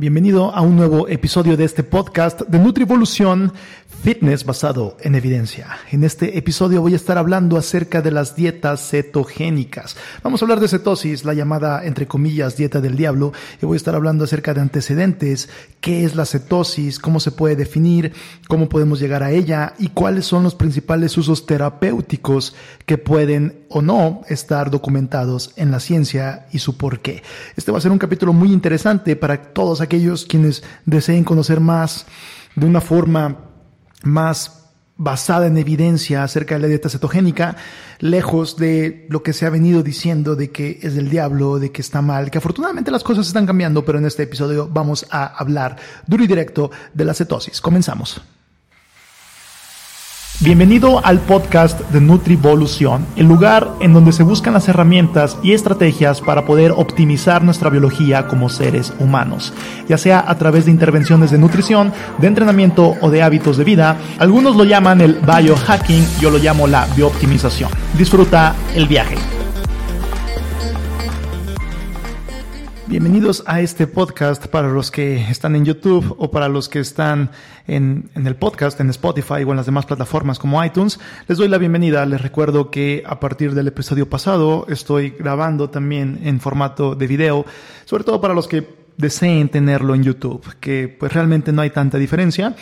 Bienvenido a un nuevo episodio de este podcast de Nutrivolución Fitness basado en evidencia. En este episodio voy a estar hablando acerca de las dietas cetogénicas. Vamos a hablar de cetosis, la llamada entre comillas dieta del diablo, y voy a estar hablando acerca de antecedentes, qué es la cetosis, cómo se puede definir, cómo podemos llegar a ella y cuáles son los principales usos terapéuticos que pueden o no estar documentados en la ciencia y su por qué. Este va a ser un capítulo muy interesante para todos quienes deseen conocer más de una forma más basada en evidencia acerca de la dieta cetogénica, lejos de lo que se ha venido diciendo de que es del diablo, de que está mal, que afortunadamente las cosas están cambiando, pero en este episodio vamos a hablar duro y directo de la cetosis. Comenzamos. Bienvenido al podcast de Nutrivolución, el lugar en donde se buscan las herramientas y estrategias para poder optimizar nuestra biología como seres humanos, ya sea a través de intervenciones de nutrición, de entrenamiento o de hábitos de vida. Algunos lo llaman el biohacking, yo lo llamo la biooptimización. Disfruta el viaje. Bienvenidos a este podcast para los que están en YouTube o para los que están en, el podcast, en Spotify o en las demás plataformas como iTunes. Les doy la bienvenida. Les recuerdo que a partir del episodio pasado estoy grabando también en formato de video, sobre todo para los que deseen tenerlo en YouTube, que pues realmente no hay tanta diferencia.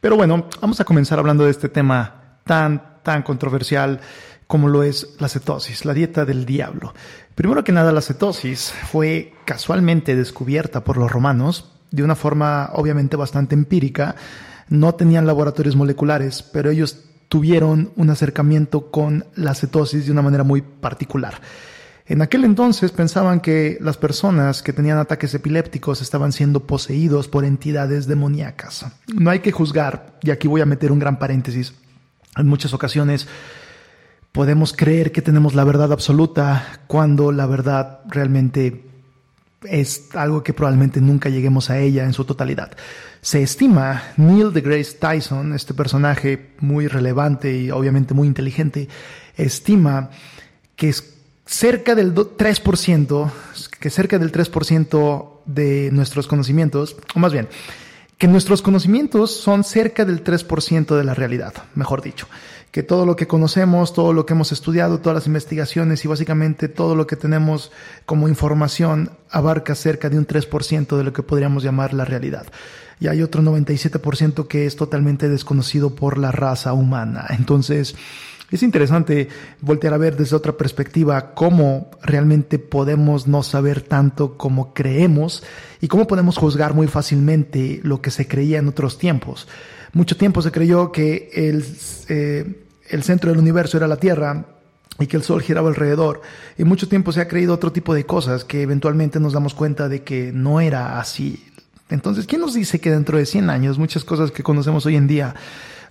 Pero bueno, vamos a comenzar hablando de este tema tan, tan controversial como lo es la cetosis, la dieta del diablo. Primero que nada, la cetosis fue casualmente descubierta por los romanos de una forma obviamente bastante empírica. No tenían laboratorios moleculares, pero ellos tuvieron un acercamiento con la cetosis de una manera muy particular. En aquel entonces pensaban que las personas que tenían ataques epilépticos estaban siendo poseídos por entidades demoníacas. No hay que juzgar, y aquí voy a meter un gran paréntesis. En muchas ocasiones podemos creer que tenemos la verdad absoluta cuando la verdad realmente es algo que probablemente nunca lleguemos a ella en su totalidad. Se estima, Neil deGrasse Tyson, este personaje muy relevante y obviamente muy inteligente, estima que es cerca del 3%, que cerca del 3% de nuestros conocimientos, o más bien, que nuestros conocimientos son cerca del 3% de la realidad, mejor dicho que todo lo que conocemos, todo lo que hemos estudiado, todas las investigaciones y básicamente todo lo que tenemos como información abarca cerca de un 3% de lo que podríamos llamar la realidad. Y hay otro 97% que es totalmente desconocido por la raza humana. Entonces, es interesante voltear a ver desde otra perspectiva cómo realmente podemos no saber tanto como creemos y cómo podemos juzgar muy fácilmente lo que se creía en otros tiempos. Mucho tiempo se creyó que el, eh, el centro del universo era la Tierra y que el Sol giraba alrededor. Y mucho tiempo se ha creído otro tipo de cosas que eventualmente nos damos cuenta de que no era así. Entonces, ¿quién nos dice que dentro de 100 años muchas cosas que conocemos hoy en día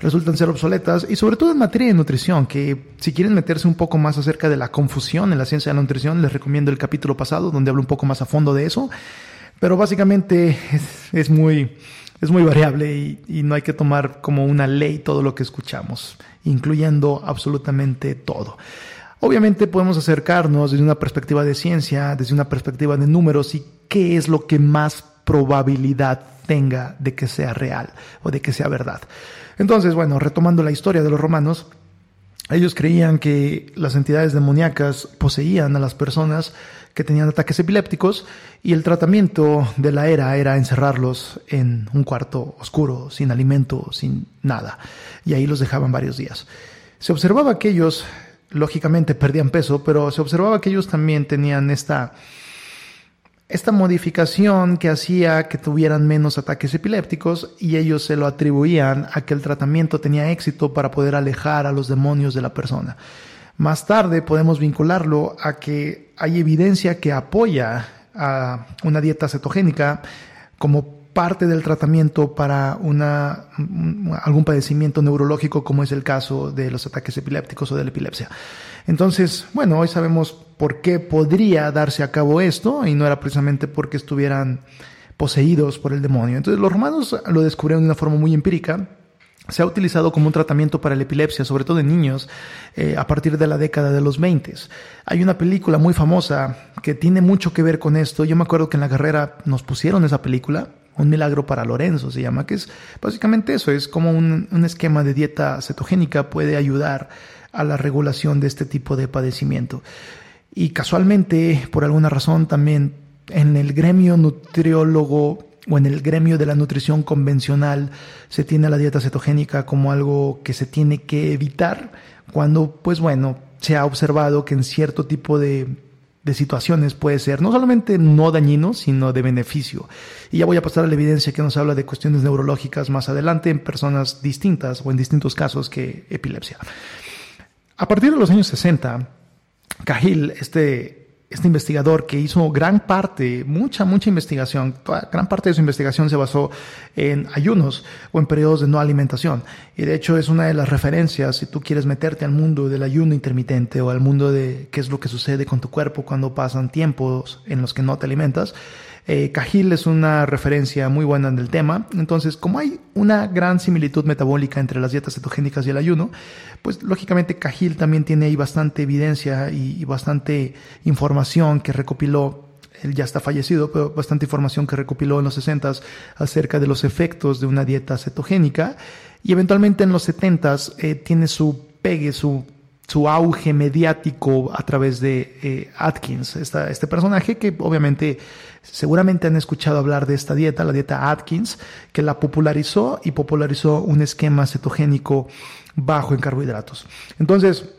resultan ser obsoletas? Y sobre todo en materia de nutrición, que si quieren meterse un poco más acerca de la confusión en la ciencia de la nutrición, les recomiendo el capítulo pasado donde hablo un poco más a fondo de eso. Pero básicamente es, muy, es muy variable y, y no hay que tomar como una ley todo lo que escuchamos incluyendo absolutamente todo. Obviamente podemos acercarnos desde una perspectiva de ciencia, desde una perspectiva de números y qué es lo que más probabilidad tenga de que sea real o de que sea verdad. Entonces, bueno, retomando la historia de los romanos, ellos creían que las entidades demoníacas poseían a las personas que tenían ataques epilépticos y el tratamiento de la era era encerrarlos en un cuarto oscuro, sin alimento, sin nada. Y ahí los dejaban varios días. Se observaba que ellos, lógicamente, perdían peso, pero se observaba que ellos también tenían esta, esta modificación que hacía que tuvieran menos ataques epilépticos y ellos se lo atribuían a que el tratamiento tenía éxito para poder alejar a los demonios de la persona. Más tarde podemos vincularlo a que hay evidencia que apoya a una dieta cetogénica como parte del tratamiento para algún padecimiento neurológico como es el caso de los ataques epilépticos o de la epilepsia. Entonces, bueno, hoy sabemos por qué podría darse a cabo esto y no era precisamente porque estuvieran poseídos por el demonio. Entonces los romanos lo descubrieron de una forma muy empírica se ha utilizado como un tratamiento para la epilepsia, sobre todo en niños, eh, a partir de la década de los 20. Hay una película muy famosa que tiene mucho que ver con esto. Yo me acuerdo que en la carrera nos pusieron esa película un milagro para Lorenzo se llama, que es básicamente eso, es como un, un esquema de dieta cetogénica puede ayudar a la regulación de este tipo de padecimiento. Y casualmente, por alguna razón, también en el gremio nutriólogo o en el gremio de la nutrición convencional se tiene la dieta cetogénica como algo que se tiene que evitar cuando, pues bueno, se ha observado que en cierto tipo de, de situaciones puede ser no solamente no dañino, sino de beneficio. Y ya voy a pasar a la evidencia que nos habla de cuestiones neurológicas más adelante en personas distintas o en distintos casos que epilepsia. A partir de los años 60, Cahill, este este investigador que hizo gran parte, mucha, mucha investigación, gran parte de su investigación se basó en ayunos o en periodos de no alimentación. Y de hecho es una de las referencias si tú quieres meterte al mundo del ayuno intermitente o al mundo de qué es lo que sucede con tu cuerpo cuando pasan tiempos en los que no te alimentas. Eh, Cajil es una referencia muy buena en el tema. Entonces, como hay una gran similitud metabólica entre las dietas cetogénicas y el ayuno, pues lógicamente Cajil también tiene ahí bastante evidencia y, bastante información que recopiló él ya está fallecido, pero bastante información que recopiló en los 60 acerca de los efectos de una dieta cetogénica. Y eventualmente en los 70 eh, tiene su pegue, su su auge mediático a través de eh, Atkins, este personaje que obviamente seguramente han escuchado hablar de esta dieta, la dieta Atkins, que la popularizó y popularizó un esquema cetogénico bajo en carbohidratos. Entonces,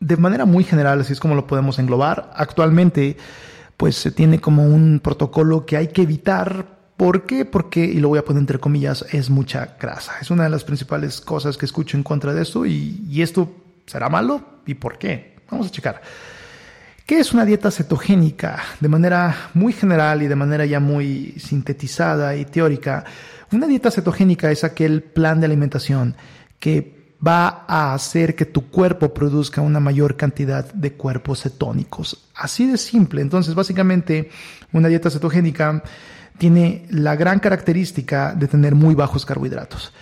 de manera muy general, así es como lo podemos englobar, actualmente pues se tiene como un protocolo que hay que evitar ¿Por qué? Porque, y lo voy a poner entre comillas, es mucha grasa. Es una de las principales cosas que escucho en contra de esto y, y esto ¿Será malo? ¿Y por qué? Vamos a checar. ¿Qué es una dieta cetogénica? De manera muy general y de manera ya muy sintetizada y teórica, una dieta cetogénica es aquel plan de alimentación que va a hacer que tu cuerpo produzca una mayor cantidad de cuerpos cetónicos. Así de simple. Entonces, básicamente, una dieta cetogénica tiene la gran característica de tener muy bajos carbohidratos.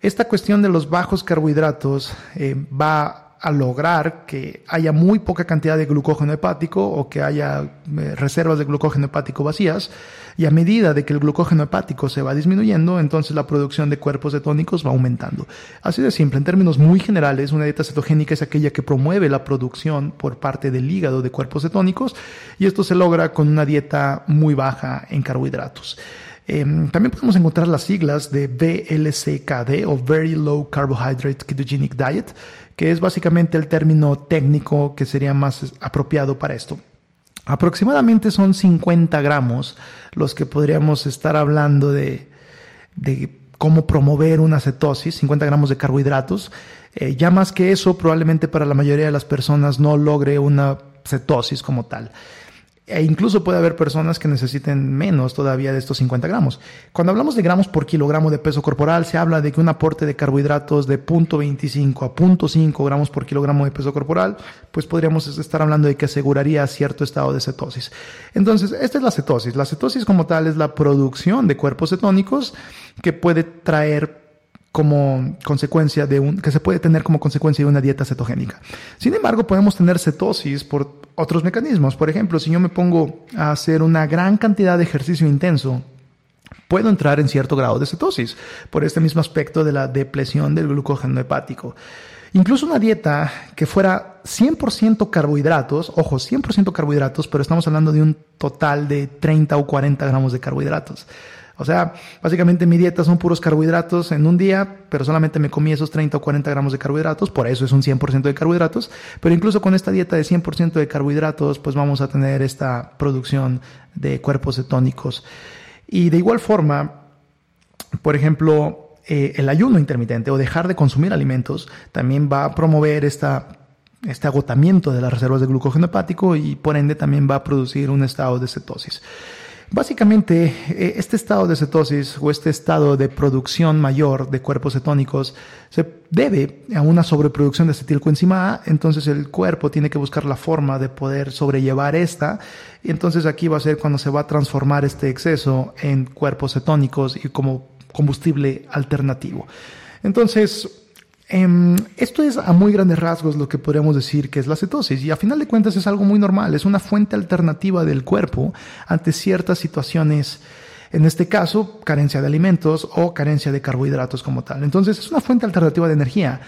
Esta cuestión de los bajos carbohidratos eh, va a lograr que haya muy poca cantidad de glucógeno hepático o que haya eh, reservas de glucógeno hepático vacías y a medida de que el glucógeno hepático se va disminuyendo, entonces la producción de cuerpos cetónicos va aumentando. Así de simple, en términos muy generales, una dieta cetogénica es aquella que promueve la producción por parte del hígado de cuerpos cetónicos y esto se logra con una dieta muy baja en carbohidratos. Em, también podemos encontrar las siglas de VLCKD o Very Low Carbohydrate Ketogenic Diet, que es básicamente el término técnico que sería más apropiado para esto. Aproximadamente son 50 gramos los que podríamos estar hablando de, cómo promover una cetosis, 50 gramos de carbohidratos. Eh, ya más que eso, probablemente para la mayoría de las personas no logre una cetosis como tal. E incluso puede haber personas que necesiten menos todavía de estos 50 gramos. Cuando hablamos de gramos por kilogramo de peso corporal, se habla de que un aporte de carbohidratos de 0.25 a 0.5 gramos por kilogramo de peso corporal, pues podríamos estar hablando de que aseguraría cierto estado de cetosis. Entonces, esta es la cetosis. La cetosis como tal es la producción de cuerpos cetónicos que puede traer como consecuencia de un, que se puede tener como consecuencia de una dieta cetogénica. Sin embargo, podemos tener cetosis por otros mecanismos. Por ejemplo, si yo me pongo a hacer una gran cantidad de ejercicio intenso, puedo entrar en cierto grado de cetosis por este mismo aspecto de la depresión del glucógeno hepático. Incluso una dieta que fuera 100% carbohidratos, ojo, 100% carbohidratos, pero estamos hablando de un total de 30 o 40 gramos de carbohidratos. O sea, básicamente mi dieta son puros carbohidratos en un día, pero solamente me comí esos 30 o 40 gramos de carbohidratos, por eso es un 100% de carbohidratos. Pero incluso con esta dieta de 100% de carbohidratos, pues vamos a tener esta producción de cuerpos cetónicos. Y de igual forma, por ejemplo, eh, el ayuno intermitente o dejar de consumir alimentos también va a promover este agotamiento de las reservas de glucógeno hepático y por ende también va a producir un estado de cetosis. Básicamente, eh, este estado de cetosis o este estado de producción mayor de cuerpos cetónicos se debe a una sobreproducción de acetilcoenzima A, entonces el cuerpo tiene que buscar la forma de poder sobrellevar esta, y entonces aquí va a ser cuando se va a transformar este exceso en cuerpos cetónicos y como combustible alternativo. Entonces, Em, esto es a muy grandes rasgos lo que podríamos decir que es la cetosis y a final de cuentas es algo muy normal, es una fuente alternativa del cuerpo ante ciertas situaciones En este caso, carencia de alimentos o carencia de carbohidratos como tal. Entonces, es una fuente alternativa de energía.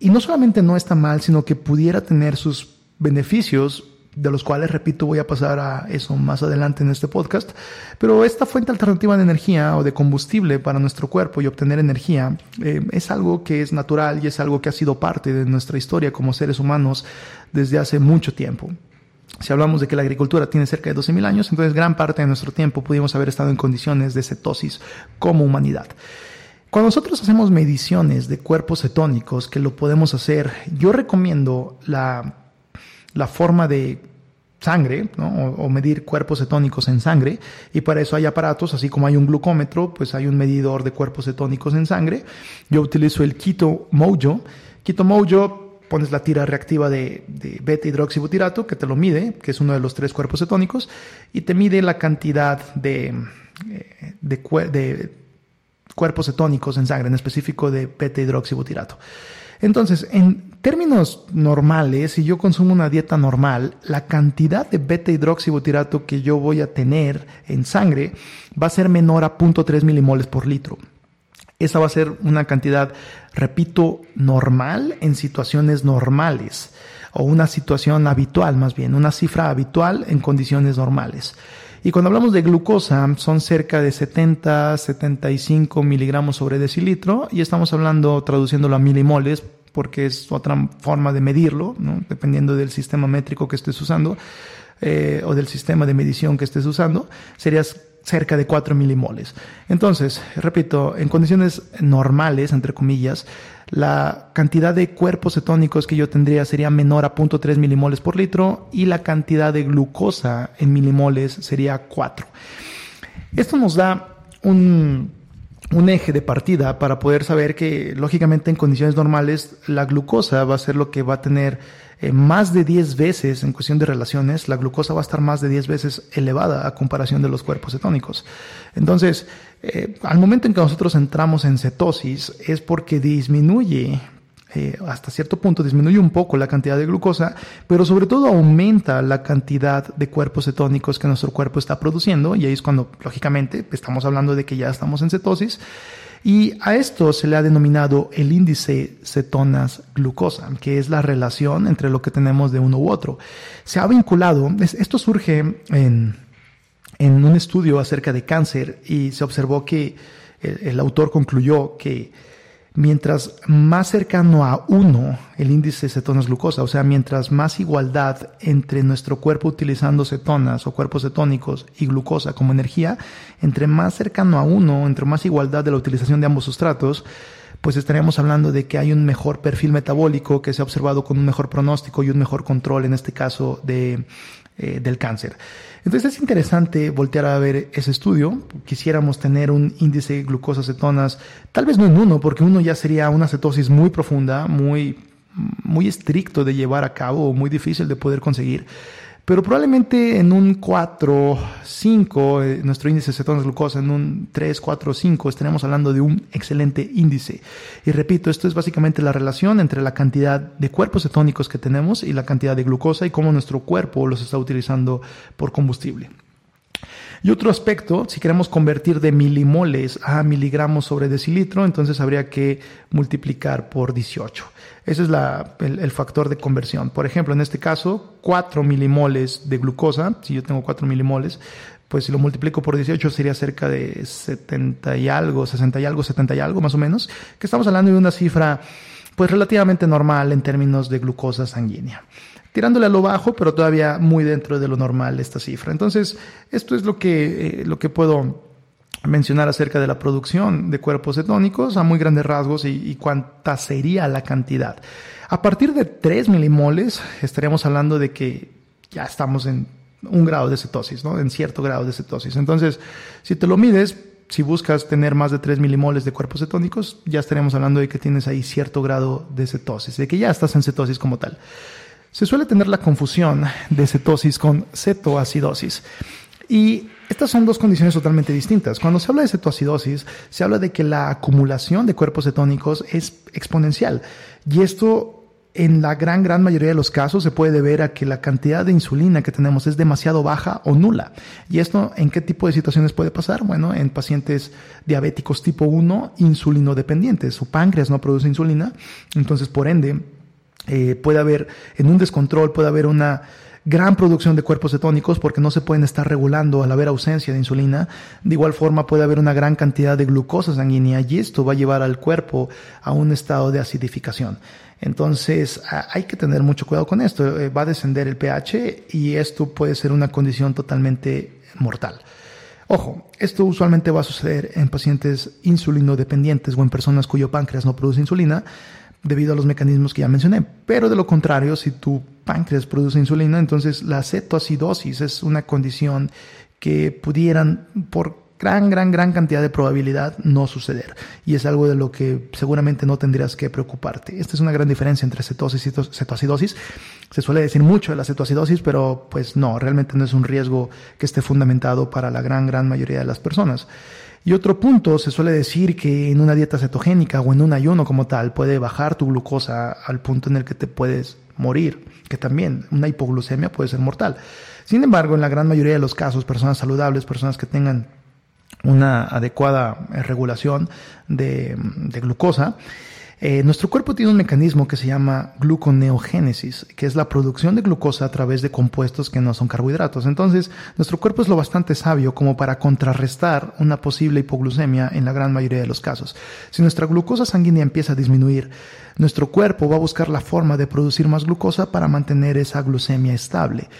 Y no solamente no está mal, sino que pudiera tener sus beneficios de los cuales, repito, voy a pasar a eso más adelante en este podcast. Pero esta fuente alternativa de energía o de combustible para nuestro cuerpo y obtener energía eh, es algo que es natural y es algo que ha sido parte de nuestra historia como seres humanos desde hace mucho tiempo. Si hablamos de que la agricultura tiene cerca de 12.000 años, entonces gran parte de nuestro tiempo pudimos haber estado en condiciones de cetosis como humanidad. Cuando nosotros hacemos mediciones de cuerpos cetónicos, que lo podemos hacer, yo recomiendo la, la forma de sangre, ¿no? o, medir cuerpos cetónicos en sangre, y para eso hay aparatos, así como hay un glucómetro, pues hay un medidor de cuerpos cetónicos en sangre. Yo utilizo el Keto Mojo. Keto Mojo pones la tira reactiva de, de beta hidroxibutirato que te lo mide, que es uno de los tres cuerpos cetónicos, y te mide la cantidad de, eh, de, de cuerpos cetónicos en sangre, en específico de beta hidroxibutirato. Entonces, en términos normales, si yo consumo una dieta normal, la cantidad de beta hidroxibutirato que yo voy a tener en sangre va a ser menor a 0.3 milimoles por litro. Esa va a ser una cantidad, repito, normal en situaciones normales o una situación habitual más bien, una cifra habitual en condiciones normales. Y cuando hablamos de glucosa, son cerca de 70, 75 miligramos sobre decilitro y estamos hablando, traduciéndolo a milimoles, porque es otra forma de medirlo, dependiendo del sistema métrico que estés usando eh, o del sistema de medición que estés usando, serías cerca de 4 milimoles. Entonces, repito, en condiciones normales, entre comillas, la cantidad de cuerpos cetónicos que yo tendría sería menor a 0.3 milimoles por litro y la cantidad de glucosa en milimoles sería 4. Esto nos da un, un eje de partida para poder saber que, lógicamente, en condiciones normales, la glucosa va a ser lo que va a tener eh, más de 10 veces en cuestión de relaciones, la glucosa va a estar más de 10 veces elevada a comparación de los cuerpos cetónicos. Entonces, eh, al momento en que nosotros entramos en cetosis es porque disminuye eh, hasta cierto punto disminuye un poco la cantidad de glucosa, pero sobre todo aumenta la cantidad de cuerpos cetónicos que nuestro cuerpo está produciendo y ahí es cuando, lógicamente, estamos hablando de que ya estamos en cetosis y a esto se le ha denominado el índice cetonas-glucosa, que es la relación entre lo que tenemos de uno u otro. Se ha vinculado, esto surge en, un estudio acerca de cáncer y se observó que el autor concluyó que mientras más cercano a uno el índice cetonas-glucosa, o sea, mientras más igualdad entre nuestro cuerpo utilizando cetonas o cuerpos cetónicos y glucosa como energía, entre más cercano a uno, entre más igualdad de la utilización de ambos sustratos, pues estaríamos hablando de que hay un mejor perfil metabólico que se ha observado con un mejor pronóstico y un mejor control, en este caso, de, eh, del cáncer. Entonces es interesante voltear a ver ese estudio. Quisiéramos tener un índice de glucosa cetonas, tal vez no en uno, porque uno ya sería una cetosis muy profunda, muy, muy estricto de llevar a cabo muy difícil de poder conseguir. Pero probablemente en un 4, 5, eh, nuestro índice de cetonas glucosa en un 3, 4, 5, estaremos hablando de un excelente índice. Y repito, esto es básicamente la relación entre la cantidad de cuerpos cetónicos que tenemos y la cantidad de glucosa y cómo nuestro cuerpo los está utilizando por combustible. Y otro aspecto, si queremos convertir de milimoles a miligramos sobre decilitro, entonces habría que multiplicar por 18. Ese es el, factor de conversión. Por ejemplo, en este caso, 4 milimoles de glucosa, si yo tengo 4 milimoles, pues si lo multiplico por 18 sería cerca de 70 y algo, 60 y algo, 70 y algo más o menos, que estamos hablando de una cifra pues relativamente normal en términos de glucosa sanguínea tirándole a lo bajo, pero todavía muy dentro de lo normal esta cifra. Entonces, esto es lo que, eh, lo que puedo mencionar acerca de la producción de cuerpos cetónicos a muy grandes rasgos y, cuánta sería la cantidad. A partir de 3 milimoles estaríamos hablando de que ya estamos en un grado de cetosis, ¿no? En cierto grado de cetosis. Entonces, si te lo mides, si buscas tener más de 3 milimoles de cuerpos cetónicos, ya estaríamos hablando de que tienes ahí cierto grado de cetosis, de que ya estás en cetosis como tal. Se suele tener la confusión de cetosis con cetoacidosis. Y estas son dos condiciones totalmente distintas. Cuando se habla de cetoacidosis, se habla de que la acumulación de cuerpos cetónicos es exponencial. Y esto en la gran, gran mayoría de los casos se puede deber a que la cantidad de insulina que tenemos es demasiado baja o nula. ¿Y esto en qué tipo de situaciones puede pasar? Bueno, en pacientes diabéticos tipo 1, insulino dependientes. Su páncreas no produce insulina, entonces por ende eh, puede haber, en un descontrol, puede haber una gran producción de cuerpos cetónicos porque no se pueden estar regulando al haber ausencia de insulina. De igual forma puede haber una gran cantidad de glucosa sanguínea y esto va a llevar al cuerpo a un estado de acidificación. Entonces hay que tener mucho cuidado con esto. Eh, va a descender el pH y esto puede ser una condición totalmente mortal. Ojo, esto usualmente va a suceder en pacientes insulino dependientes o en personas cuyo páncreas no produce insulina debido a los mecanismos que ya mencioné. Pero de lo contrario, si tu páncreas produce insulina, entonces la cetoacidosis es una condición que pudieran por gran, gran, gran cantidad de probabilidad no suceder. Y es algo de lo que seguramente no tendrías que preocuparte. Esta es una gran diferencia entre cetosis y cetoacidosis. Se suele decir mucho de la cetoacidosis, pero pues no, realmente no es un riesgo que esté fundamentado para la gran, gran mayoría de las personas. Y otro punto, se suele decir que en una dieta cetogénica o en un ayuno como tal puede bajar tu glucosa al punto en el que te puedes morir, que también una hipoglucemia puede ser mortal. Sin embargo, en la gran mayoría de los casos, personas saludables, personas que tengan una adecuada regulación de, glucosa, eh, nuestro cuerpo tiene un mecanismo que se llama gluconeogénesis, que es la producción de glucosa a través de compuestos que no son carbohidratos. Entonces, nuestro cuerpo es lo bastante sabio como para contrarrestar una posible hipoglucemia en la gran mayoría de los casos. Si nuestra glucosa sanguínea empieza a disminuir, nuestro cuerpo va a buscar la forma de producir más glucosa para mantener esa glucemia estable.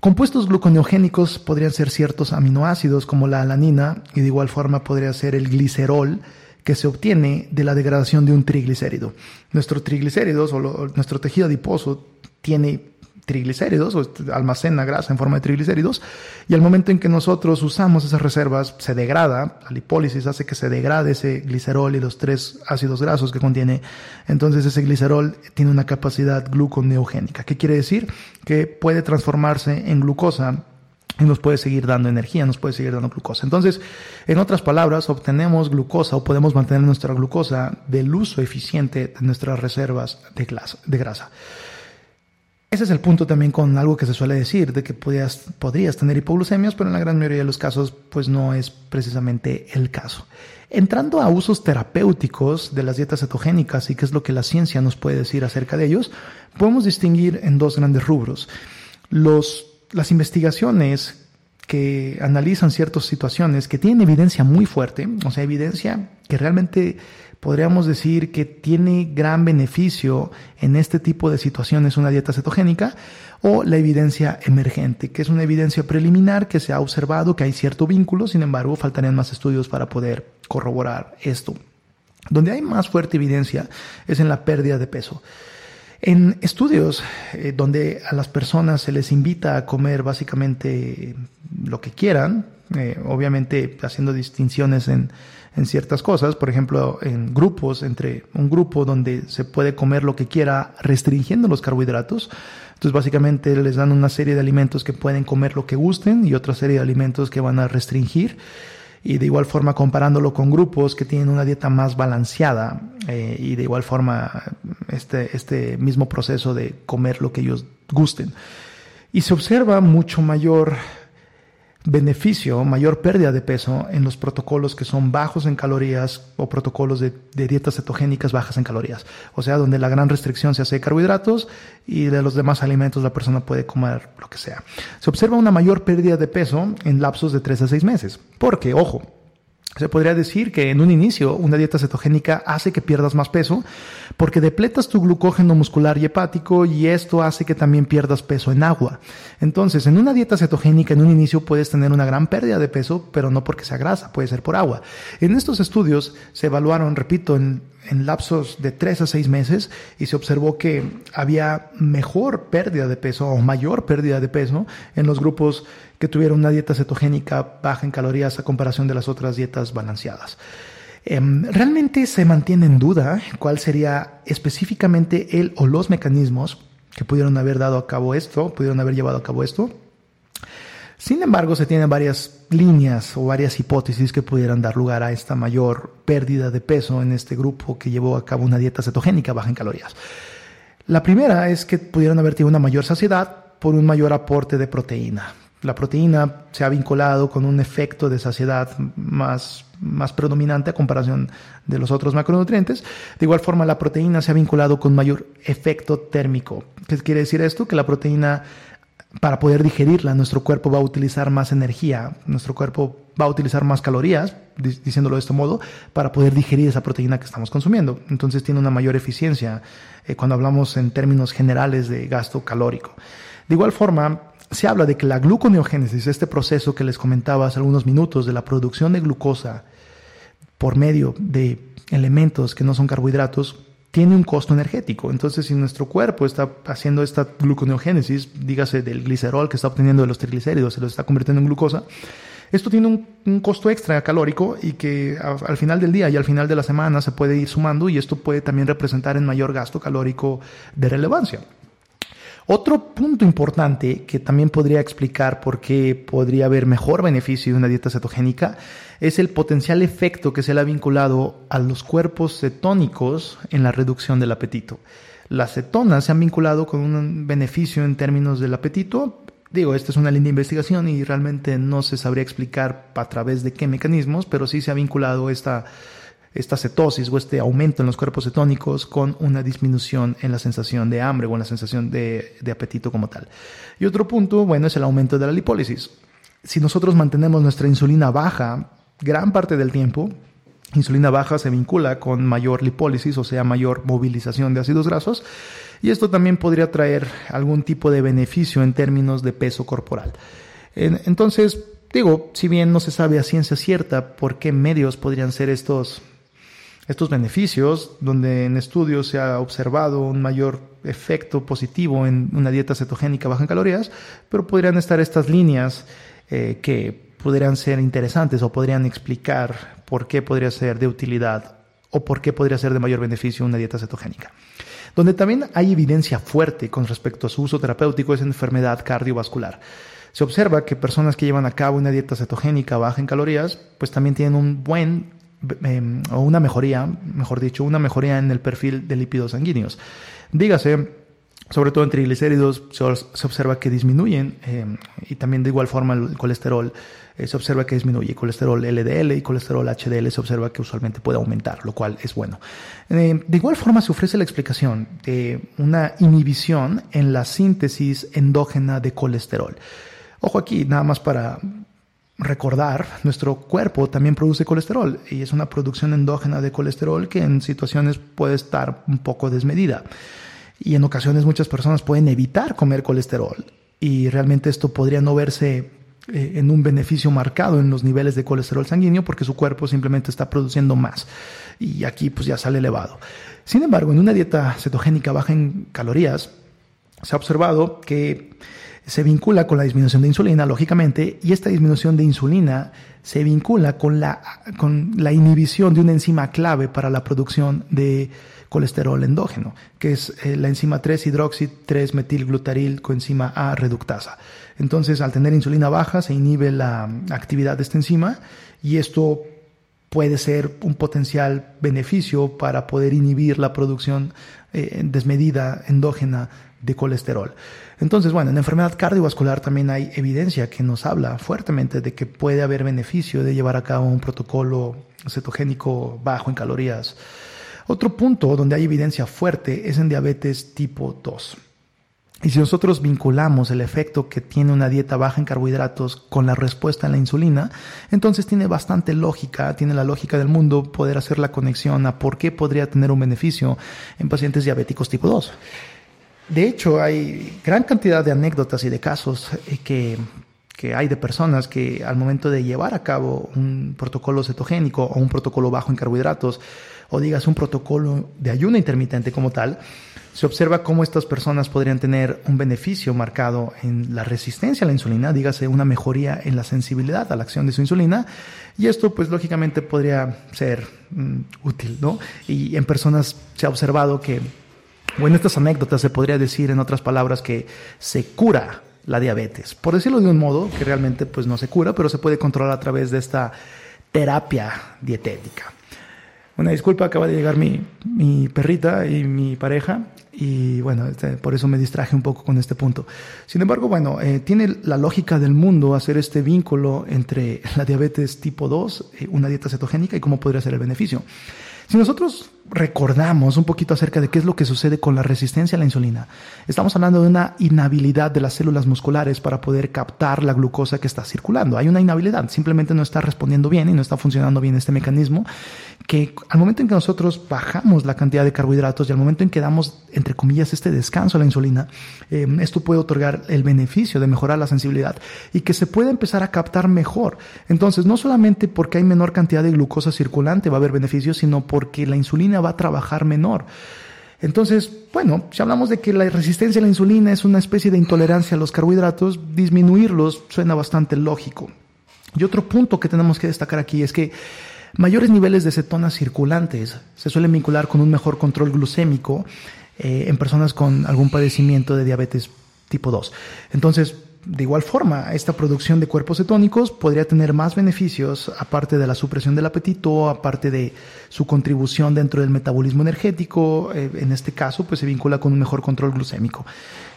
Compuestos gluconeogénicos podrían ser ciertos aminoácidos como la alanina y de igual forma podría ser el glicerol, que se obtiene de la degradación de un triglicérido. Nuestro triglicéridos o, nuestro tejido adiposo tiene triglicéridos o almacena grasa en forma de triglicéridos y al momento en que nosotros usamos esas reservas se degrada, la lipólisis hace que se degrade ese glicerol y los tres ácidos grasos que contiene, entonces ese glicerol tiene una capacidad gluconeogénica. ¿Qué quiere decir? Que puede transformarse en glucosa y nos puede seguir dando energía, nos puede seguir dando glucosa. Entonces, en otras palabras, obtenemos glucosa o podemos mantener nuestra glucosa del uso eficiente de nuestras reservas de, de grasa. Ese es el punto también con algo que se suele decir, de que podrías, tener hipoglucemias, pero en la gran mayoría de los casos, pues no es precisamente el caso. Entrando a usos terapéuticos de las dietas cetogénicas y qué es lo que la ciencia nos puede decir acerca de ellos, podemos distinguir en dos grandes rubros. Los las investigaciones que analizan ciertas situaciones que tienen evidencia muy fuerte, o sea, evidencia que realmente podríamos decir que tiene gran beneficio en este tipo de situaciones una dieta cetogénica, o la evidencia emergente, que es una evidencia preliminar que se ha observado que hay cierto vínculo, sin embargo, faltarían más estudios para poder corroborar esto. Donde hay más fuerte evidencia es en la pérdida de peso. En estudios eh, donde a las personas se les invita a comer básicamente lo que quieran, eh, obviamente haciendo distinciones en, en, ciertas cosas, por ejemplo, en grupos, entre un grupo donde se puede comer lo que quiera restringiendo los carbohidratos, entonces básicamente les dan una serie de alimentos que pueden comer lo que gusten y otra serie de alimentos que van a restringir y de igual forma comparándolo con grupos que tienen una dieta más balanceada eh, y de igual forma este, este mismo proceso de comer lo que ellos gusten. Y se observa mucho mayor beneficio, mayor pérdida de peso en los protocolos que son bajos en calorías o protocolos de, dietas cetogénicas bajas en calorías. O sea, donde la gran restricción se hace de carbohidratos y de los demás alimentos la persona puede comer lo que sea. Se observa una mayor pérdida de peso en lapsos de 3 a 6 meses. Porque, ojo, se podría decir que en un inicio una dieta cetogénica hace que pierdas más peso porque depletas tu glucógeno muscular y hepático y esto hace que también pierdas peso en agua. Entonces, en una dieta cetogénica en un inicio puedes tener una gran pérdida de peso, pero no porque sea grasa, puede ser por agua. En estos estudios se evaluaron, repito, en, en lapsos de 3 a 6 meses y se observó que había mejor pérdida de peso o mayor pérdida de peso en los grupos que tuvieron una dieta cetogénica baja en calorías a comparación de las otras dietas balanceadas. Em, realmente se mantiene en duda cuál sería específicamente el o los mecanismos que pudieron haber dado a cabo esto, pudieron haber llevado a cabo esto. Sin embargo, se tienen varias líneas o varias hipótesis que pudieran dar lugar a esta mayor pérdida de peso en este grupo que llevó a cabo una dieta cetogénica baja en calorías. La primera es que pudieran haber tenido una mayor saciedad por un mayor aporte de proteína. La proteína se ha vinculado con un efecto de saciedad más, más predominante a comparación de los otros macronutrientes. De igual forma, la proteína se ha vinculado con mayor efecto térmico. ¿Qué quiere decir esto? Que la proteína, para poder digerirla, nuestro cuerpo va a utilizar más energía, nuestro cuerpo va a utilizar más calorías, diciéndolo de este modo, para poder digerir esa proteína que estamos consumiendo. Entonces tiene una mayor eficiencia eh, cuando hablamos en términos generales de gasto calórico. De igual forma, se habla de que la gluconeogénesis, este proceso que les comentaba hace algunos minutos de la producción de glucosa por medio de elementos que no son carbohidratos, tiene un costo energético. Entonces, si nuestro cuerpo está haciendo esta gluconeogénesis, dígase del glicerol que está obteniendo de los triglicéridos, se lo está convirtiendo en glucosa, esto tiene un, costo extra calórico y que al final del día y al final de la semana se puede ir sumando y esto puede también representar en mayor gasto calórico de relevancia. Otro punto importante que también podría explicar por qué podría haber mejor beneficio de una dieta cetogénica es el potencial efecto que se le ha vinculado a los cuerpos cetónicos en la reducción del apetito. Las cetonas se han vinculado con un beneficio en términos del apetito. Digo, esta es una linda investigación y realmente no se sabría explicar a través de qué mecanismos, pero sí se ha vinculado esta esta cetosis o este aumento en los cuerpos cetónicos con una disminución en la sensación de hambre o en la sensación de, apetito como tal. Y otro punto, bueno, es el aumento de la lipólisis. Si nosotros mantenemos nuestra insulina baja gran parte del tiempo, insulina baja se vincula con mayor lipólisis, o sea, mayor movilización de ácidos grasos, y esto también podría traer algún tipo de beneficio en términos de peso corporal. Entonces, digo, si bien no se sabe a ciencia cierta por qué medios podrían ser estos estos beneficios, donde en estudios se ha observado un mayor efecto positivo en una dieta cetogénica baja en calorías, pero podrían estar estas líneas eh, que podrían ser interesantes o podrían explicar por qué podría ser de utilidad o por qué podría ser de mayor beneficio una dieta cetogénica. Donde también hay evidencia fuerte con respecto a su uso terapéutico es en enfermedad cardiovascular. Se observa que personas que llevan a cabo una dieta cetogénica baja en calorías, pues también tienen un buen Em, o una mejoría, mejor dicho, una mejoría en el perfil de lípidos sanguíneos. Dígase, sobre todo en triglicéridos, se, observa que disminuyen em, y también de igual forma el colesterol eh, se observa que disminuye. Colesterol LDL y colesterol HDL se observa que usualmente puede aumentar, lo cual es bueno. De igual forma se ofrece la explicación de una inhibición en la síntesis endógena de colesterol. Ojo aquí, nada más para recordar, nuestro cuerpo también produce colesterol y es una producción endógena de colesterol que en situaciones puede estar un poco desmedida. Y en ocasiones muchas personas pueden evitar comer colesterol y realmente esto podría no verse eh, en un beneficio marcado en los niveles de colesterol sanguíneo porque su cuerpo simplemente está produciendo más y aquí pues ya sale elevado. Sin embargo, en una dieta cetogénica baja en calorías, se ha observado que se vincula con la disminución de insulina, lógicamente, y esta disminución de insulina se vincula con la, con la inhibición de una enzima clave para la producción de colesterol endógeno, que es eh, la enzima 3-hidroxi 3-metilglutaril coenzima A reductasa. Entonces, al tener insulina baja, se inhibe la actividad de esta enzima y esto puede ser un potencial beneficio para poder inhibir la producción eh, desmedida endógena de colesterol. Entonces, bueno, en enfermedad cardiovascular también hay evidencia que nos habla fuertemente de que puede haber beneficio de llevar a cabo un protocolo cetogénico bajo en calorías. Otro punto donde hay evidencia fuerte es en diabetes tipo 2. Y si nosotros vinculamos el efecto que tiene una dieta baja en carbohidratos con la respuesta a la insulina, entonces tiene bastante lógica, tiene la lógica del mundo poder hacer la conexión a por qué podría tener un beneficio en pacientes diabéticos tipo 2. De hecho, hay gran cantidad de anécdotas y de casos eh, que, hay de personas que al momento de llevar a cabo un protocolo cetogénico o un protocolo bajo en carbohidratos, o digas un protocolo de ayuno intermitente como tal, se observa cómo estas personas podrían tener un beneficio marcado en la resistencia a la insulina, dígase una mejoría en la sensibilidad a la acción de su insulina, y esto pues lógicamente podría ser mm, útil, ¿no? Y en personas se ha observado que o en estas anécdotas se podría decir, en otras palabras, que se cura la diabetes. Por decirlo de un modo que realmente pues no se cura, pero se puede controlar a través de esta terapia dietética. Una disculpa, acaba de llegar mi, mi perrita y mi pareja y bueno, este, por eso me distraje un poco con este punto. Sin embargo, bueno, eh, tiene la lógica del mundo hacer este vínculo entre la diabetes tipo 2, eh, una dieta cetogénica y cómo podría ser el beneficio. Si nosotros recordamos un poquito acerca de qué es lo que sucede con la resistencia a la insulina, estamos hablando de una inhabilidad de las células musculares para poder captar la glucosa que está circulando. Hay una inhabilidad, simplemente no está respondiendo bien y no está funcionando bien este mecanismo que al momento en que nosotros bajamos la cantidad de carbohidratos y al momento en que damos, entre comillas, este descanso a la insulina, eh, esto puede otorgar el beneficio de mejorar la sensibilidad y que se pueda empezar a captar mejor. Entonces, no solamente porque hay menor cantidad de glucosa circulante va a haber beneficios, sino porque la insulina va a trabajar menor. Entonces, bueno, si hablamos de que la resistencia a la insulina es una especie de intolerancia a los carbohidratos, disminuirlos suena bastante lógico. Y otro punto que tenemos que destacar aquí es que mayores niveles de cetonas circulantes se suelen vincular con un mejor control glucémico eh, en personas con algún padecimiento de diabetes tipo 2. Entonces, de igual forma, esta producción de cuerpos cetónicos podría tener más beneficios, aparte de la supresión del apetito, aparte de su contribución dentro del metabolismo energético. Eh, en este caso, pues se vincula con un mejor control glucémico.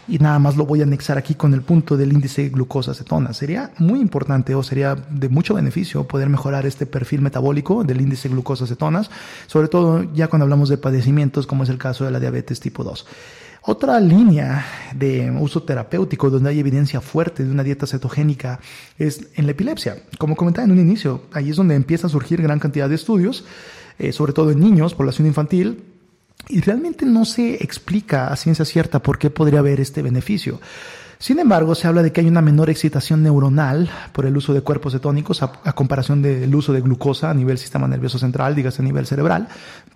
Y nada más lo voy a anexar aquí con el punto del índice glucosa-cetona. Sería muy importante o sería de mucho beneficio poder mejorar este perfil metabólico del índice glucosa-cetonas, sobre todo ya cuando hablamos de padecimientos como es el caso de la diabetes tipo 2. Otra línea de uso terapéutico donde hay evidencia fuerte de una dieta cetogénica es en la epilepsia. Como comentaba en un inicio, ahí es donde empieza a surgir gran cantidad de estudios, eh, sobre todo en niños, población infantil, y realmente no se explica a ciencia cierta por qué podría haber este beneficio. Sin embargo, se habla de que hay una menor excitación neuronal por el uso de cuerpos cetónicos a, comparación del uso de glucosa a nivel sistema nervioso central, dígase a nivel cerebral,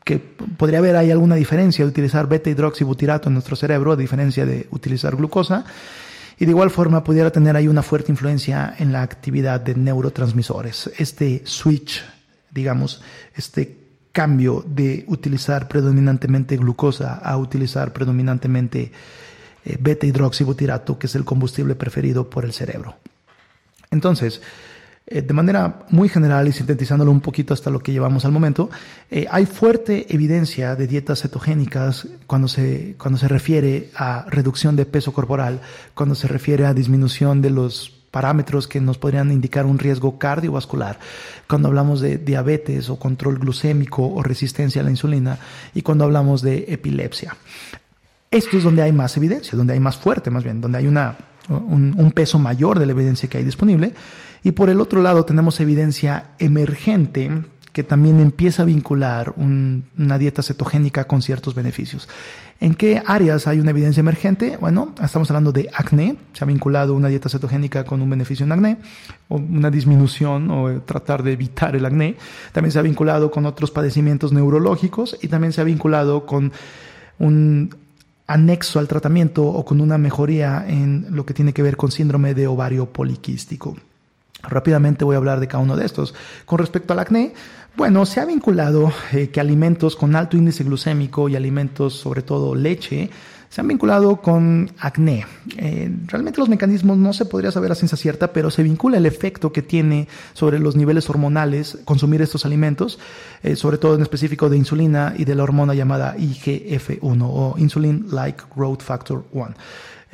que podría haber ahí alguna diferencia de utilizar beta hidroxibutirato en nuestro cerebro a diferencia de utilizar glucosa. Y de igual forma pudiera tener ahí una fuerte influencia en la actividad de neurotransmisores. Este switch, digamos, este cambio de utilizar predominantemente glucosa a utilizar predominantemente eh, beta hidroxibutirato, que es el combustible preferido por el cerebro. Entonces, eh, de manera muy general y sintetizándolo un poquito hasta lo que llevamos al momento, eh, hay fuerte evidencia de dietas cetogénicas cuando se, cuando se refiere a reducción de peso corporal, cuando se refiere a disminución de los parámetros que nos podrían indicar un riesgo cardiovascular, cuando hablamos de diabetes o control glucémico o resistencia a la insulina y cuando hablamos de epilepsia. Esto es donde hay más evidencia, donde hay más fuerte, más bien, donde hay un, peso mayor de la evidencia que hay disponible. Y por el otro lado tenemos evidencia emergente que también empieza a vincular una dieta cetogénica con ciertos beneficios. ¿En qué áreas hay una evidencia emergente? Bueno, estamos hablando de acné, se ha vinculado una dieta cetogénica con un beneficio en acné, o una disminución o tratar de evitar el acné. También se ha vinculado con otros padecimientos neurológicos y también se ha vinculado con un anexo al tratamiento o con una mejoría en lo que tiene que ver con síndrome de ovario poliquístico. Rápidamente voy a hablar de cada uno de estos. Con respecto al acné, bueno, se ha vinculado eh, que alimentos con alto índice glucémico y alimentos, sobre todo leche, se han vinculado con acné. Eh, realmente los mecanismos no se podría saber a ciencia cierta, pero se vincula el efecto que tiene sobre los niveles hormonales consumir estos alimentos, eh, sobre todo en específico de insulina y de la hormona llamada IGF-1 o Insulin Like Growth Factor 1.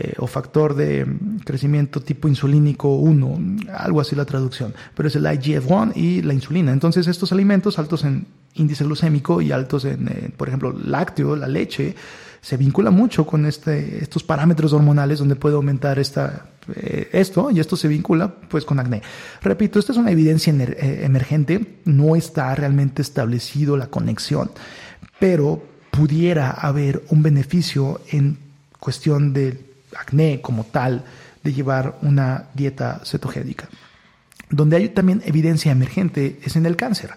Eh, o factor de crecimiento tipo insulínico 1, algo así la traducción, pero es el IGF-1 y la insulina. Entonces estos alimentos altos en índice glucémico y altos en, por ejemplo, lácteo, la leche, se vincula mucho con este, estos parámetros hormonales donde puede aumentar esta, eh, esto y esto se vincula pues con acné. Repito, esta es una evidencia eh, emergente, no está realmente establecido la conexión, pero pudiera haber un beneficio en cuestión del acné como tal de llevar una dieta cetogénica. Donde hay también evidencia emergente es en el cáncer.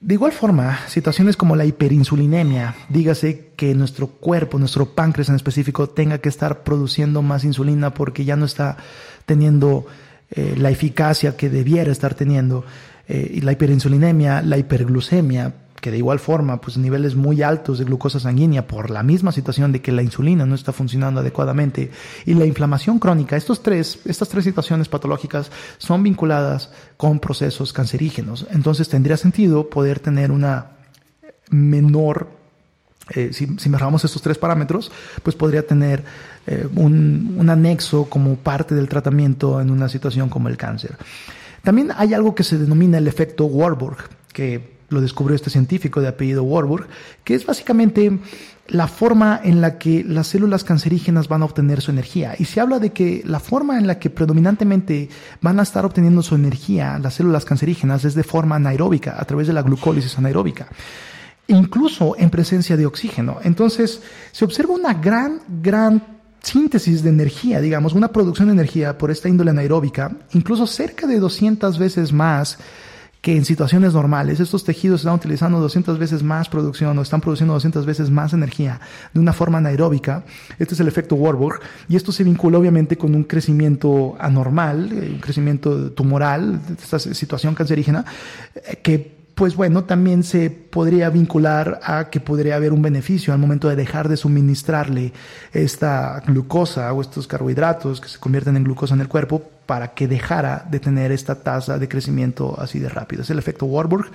De igual forma, situaciones como la hiperinsulinemia, dígase que nuestro cuerpo, nuestro páncreas en específico, tenga que estar produciendo más insulina porque ya no está teniendo eh, la eficacia que debiera estar teniendo, eh, y la hiperinsulinemia, la hiperglucemia, que de igual forma, pues niveles muy altos de glucosa sanguínea por la misma situación de que la insulina no está funcionando adecuadamente y la inflamación crónica, estos tres, estas tres situaciones patológicas son vinculadas con procesos cancerígenos. Entonces tendría sentido poder tener una menor eh, si, si, mejoramos estos tres parámetros, pues podría tener eh, un, un, anexo como parte del tratamiento en una situación como el cáncer. También hay algo que se denomina el efecto Warburg, que lo descubrió este científico de apellido Warburg, que es básicamente la forma en la que las células cancerígenas van a obtener su energía. Y se habla de que la forma en la que predominantemente van a estar obteniendo su energía las células cancerígenas es de forma anaeróbica, a través de la glucólisis anaeróbica incluso en presencia de oxígeno. Entonces, se observa una gran, gran síntesis de energía, digamos, una producción de energía por esta índole anaeróbica, incluso cerca de 200 veces más que en situaciones normales. Estos tejidos están utilizando 200 veces más producción o están produciendo 200 veces más energía de una forma anaeróbica. Este es el efecto Warburg y esto se vincula obviamente con un crecimiento anormal, eh, un crecimiento tumoral, esta situación cancerígena, eh, que pues bueno, también se podría vincular a que podría haber un beneficio al momento de dejar de suministrarle esta glucosa o estos carbohidratos que se convierten en glucosa en el cuerpo para que dejara de tener esta tasa de crecimiento así de rápido. Es el efecto Warburg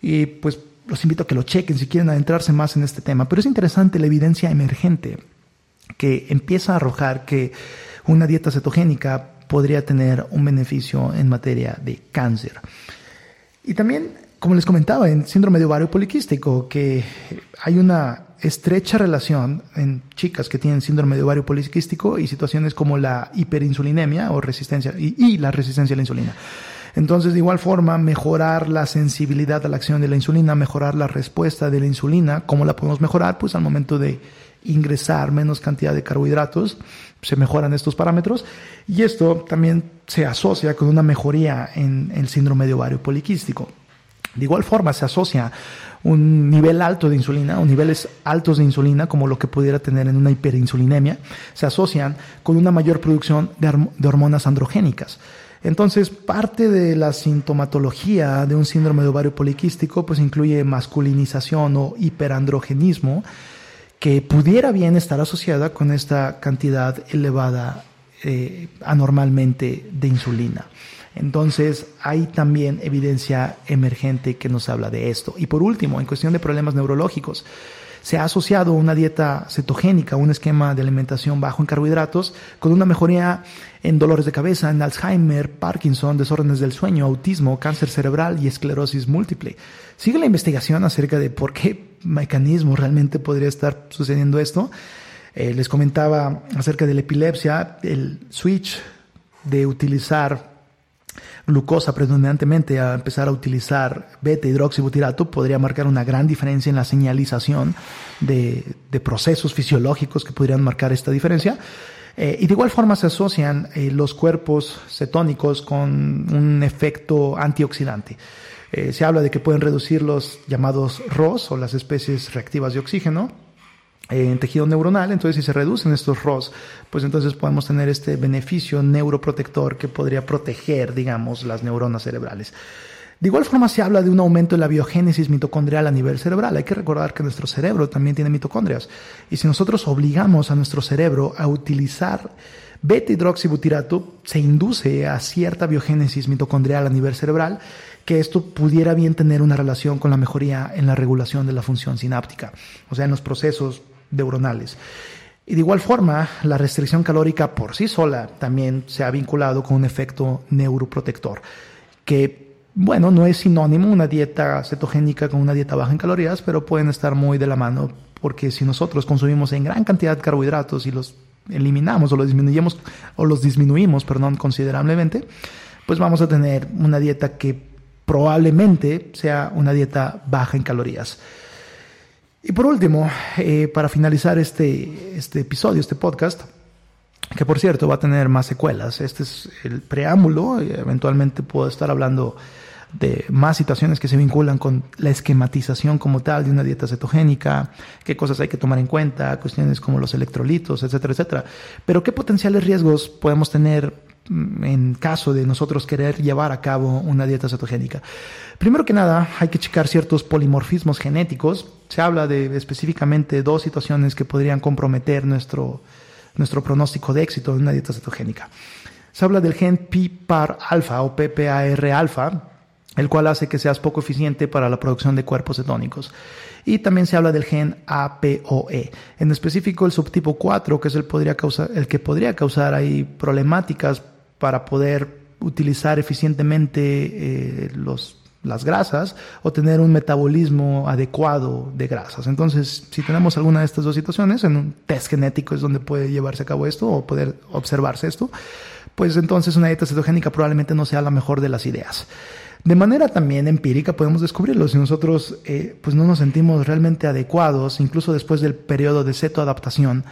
y pues los invito a que lo chequen si quieren adentrarse más en este tema. Pero es interesante la evidencia emergente que empieza a arrojar que una dieta cetogénica podría tener un beneficio en materia de cáncer. Y también como les comentaba, en síndrome de ovario poliquístico, que hay una estrecha relación en chicas que tienen síndrome de ovario poliquístico y situaciones como la hiperinsulinemia o resistencia y, la resistencia a la insulina. Entonces, de igual forma, mejorar la sensibilidad a la acción de la insulina, mejorar la respuesta de la insulina, ¿cómo la podemos mejorar? Pues al momento de ingresar menos cantidad de carbohidratos, se mejoran estos parámetros y esto también se asocia con una mejoría en el síndrome de ovario poliquístico. De igual forma se asocia un nivel alto de insulina o niveles altos de insulina como lo que pudiera tener en una hiperinsulinemia, se asocian con una mayor producción de, hormonas androgénicas. Entonces, parte de la sintomatología de un síndrome de ovario poliquístico pues incluye masculinización o hiperandrogenismo que pudiera bien estar asociada con esta cantidad elevada eh, anormalmente de insulina. Entonces, hay también evidencia emergente que nos habla de esto. Y por último, en cuestión de problemas neurológicos, se ha asociado una dieta cetogénica, un esquema de alimentación bajo en carbohidratos, con una mejoría en dolores de cabeza, en Alzheimer, Parkinson, desórdenes del sueño, autismo, cáncer cerebral y esclerosis múltiple. Sigue la investigación acerca de por qué mecanismo realmente podría estar sucediendo esto. Eh, les comentaba acerca de la epilepsia, el switch de utilizar glucosa predominantemente a empezar a utilizar beta hidroxibutirato podría marcar una gran diferencia en la señalización de, procesos fisiológicos que podrían marcar esta diferencia. Eh, y de igual forma se asocian eh, los cuerpos cetónicos con un efecto antioxidante. Eh, se habla de que pueden reducir los llamados ROS o las especies reactivas de oxígeno, en tejido neuronal, entonces si se reducen estos ROS, pues entonces podemos tener este beneficio neuroprotector que podría proteger, digamos, las neuronas cerebrales. De igual forma se habla de un aumento en la biogénesis mitocondrial a nivel cerebral. Hay que recordar que nuestro cerebro también tiene mitocondrias. Y si nosotros obligamos a nuestro cerebro a utilizar beta hidroxibutirato, se induce a cierta biogénesis mitocondrial a nivel cerebral, que esto pudiera bien tener una relación con la mejoría en la regulación de la función sináptica, o sea, en los procesos neuronales. Y de igual forma, la restricción calórica por sí sola también se ha vinculado con un efecto neuroprotector, que, bueno, no es sinónimo una dieta cetogénica con una dieta baja en calorías, pero pueden estar muy de la mano, porque si nosotros consumimos en gran cantidad carbohidratos y los eliminamos o los disminuyemos o los disminuimos, considerablemente, pues vamos a tener una dieta que probablemente sea una dieta baja en calorías. Y por último, eh, para finalizar este, este episodio, este podcast, que por cierto va a tener más secuelas, este es el preámbulo, y eventualmente puedo estar hablando de más situaciones que se vinculan con la esquematización como tal de una dieta cetogénica, qué cosas hay que tomar en cuenta, cuestiones como los electrolitos, etcétera, etcétera. Pero qué potenciales riesgos podemos tener mm, en caso de nosotros querer llevar a cabo una dieta cetogénica. Primero que nada, hay que checar ciertos polimorfismos genéticos. Se habla de específicamente dos situaciones que podrían comprometer nuestro, nuestro pronóstico de éxito en una dieta cetogénica. Se habla del gen PPAR alfa o PPAR alfa, el cual hace que seas poco eficiente para la producción de cuerpos cetónicos. Y también se habla del gen APOE, en específico el subtipo 4, que es el, que podría causar ahí problemáticas para poder utilizar eficientemente eh, los las grasas o tener un metabolismo adecuado de grasas. Entonces, si tenemos alguna de estas dos situaciones, en un test genético es donde puede llevarse a cabo esto o poder observarse esto, pues entonces una dieta cetogénica probablemente no sea la mejor de las ideas. De manera también empírica podemos descubrirlo. Si nosotros eh, pues no nos sentimos realmente adecuados, incluso después del periodo de cetoadaptación,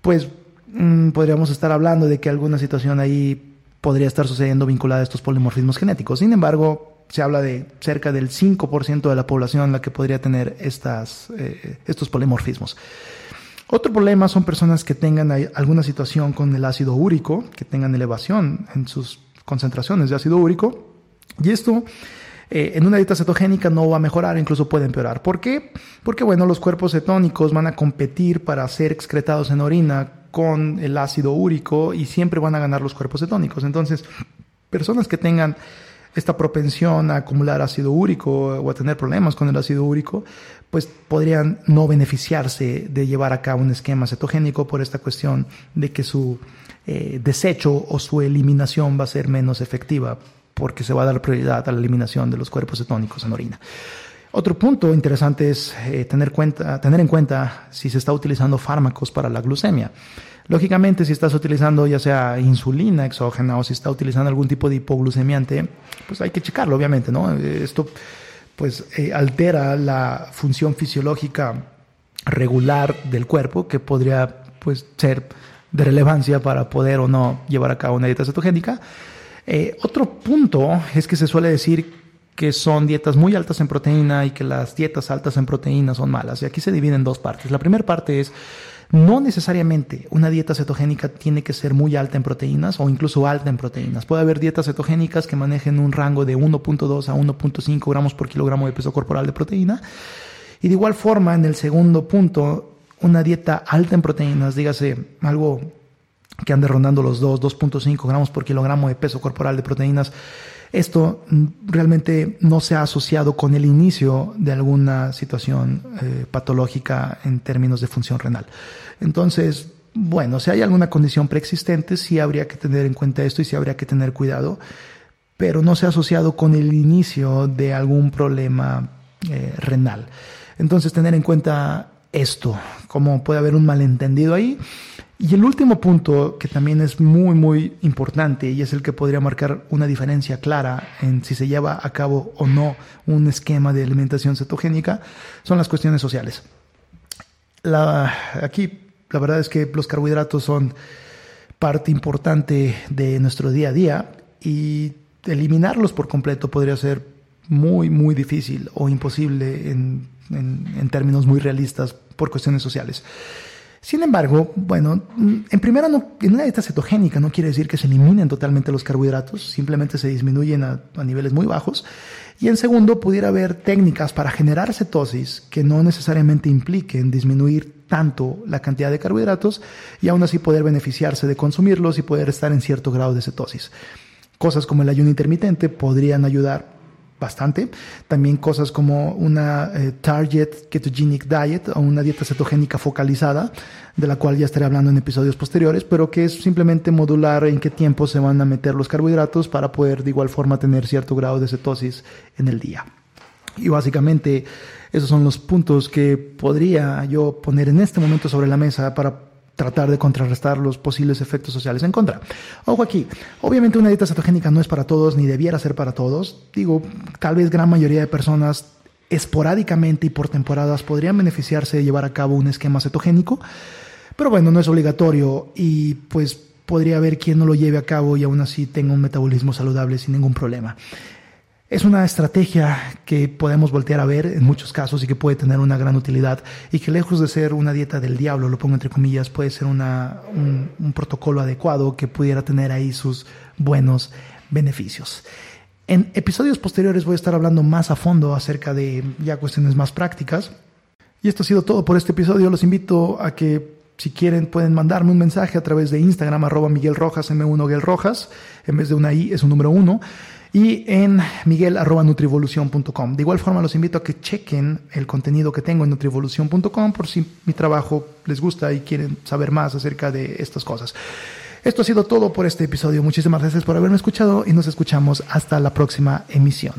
pues mm, podríamos estar hablando de que alguna situación ahí podría estar sucediendo vinculada a estos polimorfismos genéticos. Sin embargo, se habla de cerca del 5% de la población la que podría tener estas, eh, estos polimorfismos. Otro problema son personas que tengan alguna situación con el ácido úrico, que tengan elevación en sus concentraciones de ácido úrico. Y esto eh, en una dieta cetogénica no va a mejorar, incluso puede empeorar. ¿Por qué? Porque bueno, los cuerpos cetónicos van a competir para ser excretados en orina con el ácido úrico y siempre van a ganar los cuerpos cetónicos. Entonces, personas que tengan esta propensión a acumular ácido úrico o a tener problemas con el ácido úrico, pues podrían no beneficiarse de llevar a cabo un esquema cetogénico por esta cuestión de que su eh, desecho o su eliminación va a ser menos efectiva porque se va a dar prioridad a la eliminación de los cuerpos cetónicos en orina. Otro punto interesante es eh, tener, en cuenta si se está utilizando fármacos para la glucemia. Lógicamente, si estás utilizando ya sea insulina exógena o si estás utilizando algún tipo de hipoglucemiante, pues hay que checarlo, obviamente, ¿no? Esto pues eh, altera la función fisiológica regular del cuerpo que podría pues ser de relevancia para poder o no llevar a cabo una dieta cetogénica. Eh, otro punto es que se suele decir que son dietas muy altas en proteína y que las dietas altas en proteína son malas. Y aquí se divide en dos partes. La primera parte es no necesariamente una dieta cetogénica tiene que ser muy alta en proteínas o incluso alta en proteínas. Puede haber dietas cetogénicas que manejen un rango de 1.2 a 1.5 gramos por kilogramo de peso corporal de proteína. Y de igual forma, en el segundo punto, una dieta alta en proteínas, dígase algo que ande rondando los 2, 2.5 gramos por kilogramo de peso corporal de proteínas, esto realmente no se ha asociado con el inicio de alguna situación eh, patológica en términos de función renal. Entonces, bueno, si hay alguna condición preexistente, sí habría que tener en cuenta esto y sí habría que tener cuidado, pero no se ha asociado con el inicio de algún problema eh, renal. Entonces, tener en cuenta esto, como puede haber un malentendido ahí. Y el último punto que también es muy, muy importante y es el que podría marcar una diferencia clara en si se lleva a cabo o no un esquema de alimentación cetogénica son las cuestiones sociales. Aquí la verdad es que los carbohidratos son parte importante de nuestro día a día y eliminarlos por completo podría ser muy, muy difícil o imposible en, en términos muy realistas por cuestiones sociales. Sin embargo, bueno, en primera, no, en una dieta cetogénica no quiere decir que se eliminen totalmente los carbohidratos, simplemente se disminuyen a, niveles muy bajos. Y en segundo, pudiera haber técnicas para generar cetosis que no necesariamente impliquen disminuir tanto la cantidad de carbohidratos y aún así poder beneficiarse de consumirlos y poder estar en cierto grado de cetosis. Cosas como el ayuno intermitente podrían ayudar bastante. También cosas como una eh, Target Ketogenic Diet o una dieta cetogénica focalizada, de la cual ya estaré hablando en episodios posteriores, pero que es simplemente modular en qué tiempo se van a meter los carbohidratos para poder de igual forma tener cierto grado de cetosis en el día. Y básicamente esos son los puntos que podría yo poner en este momento sobre la mesa para tratar de contrarrestar los posibles efectos sociales en contra. Ojo aquí, obviamente una dieta cetogénica no es para todos ni debiera ser para todos. Digo, tal vez gran mayoría de personas esporádicamente y por temporadas podrían beneficiarse de llevar a cabo un esquema cetogénico, pero bueno, no es obligatorio y pues podría haber quien no lo lleve a cabo y aún así tenga un metabolismo saludable sin ningún problema. Es una estrategia que podemos voltear a ver en muchos casos y que puede tener una gran utilidad y que lejos de ser una dieta del diablo, lo pongo entre comillas, puede ser un, protocolo adecuado que pudiera tener ahí sus buenos beneficios. En episodios posteriores voy a estar hablando más a fondo acerca de ya cuestiones más prácticas. Y esto ha sido todo por este episodio. Los invito a que si quieren pueden mandarme un mensaje a través de Instagram arroba Miguel Rojas M1 Rojas. En vez de una I es un número uno y en miguel.nutrivolución.com. De igual forma, los invito a que chequen el contenido que tengo en nutrivolución.com por si mi trabajo les gusta y quieren saber más acerca de estas cosas. Esto ha sido todo por este episodio. Muchísimas gracias por haberme escuchado y nos escuchamos hasta la próxima emisión.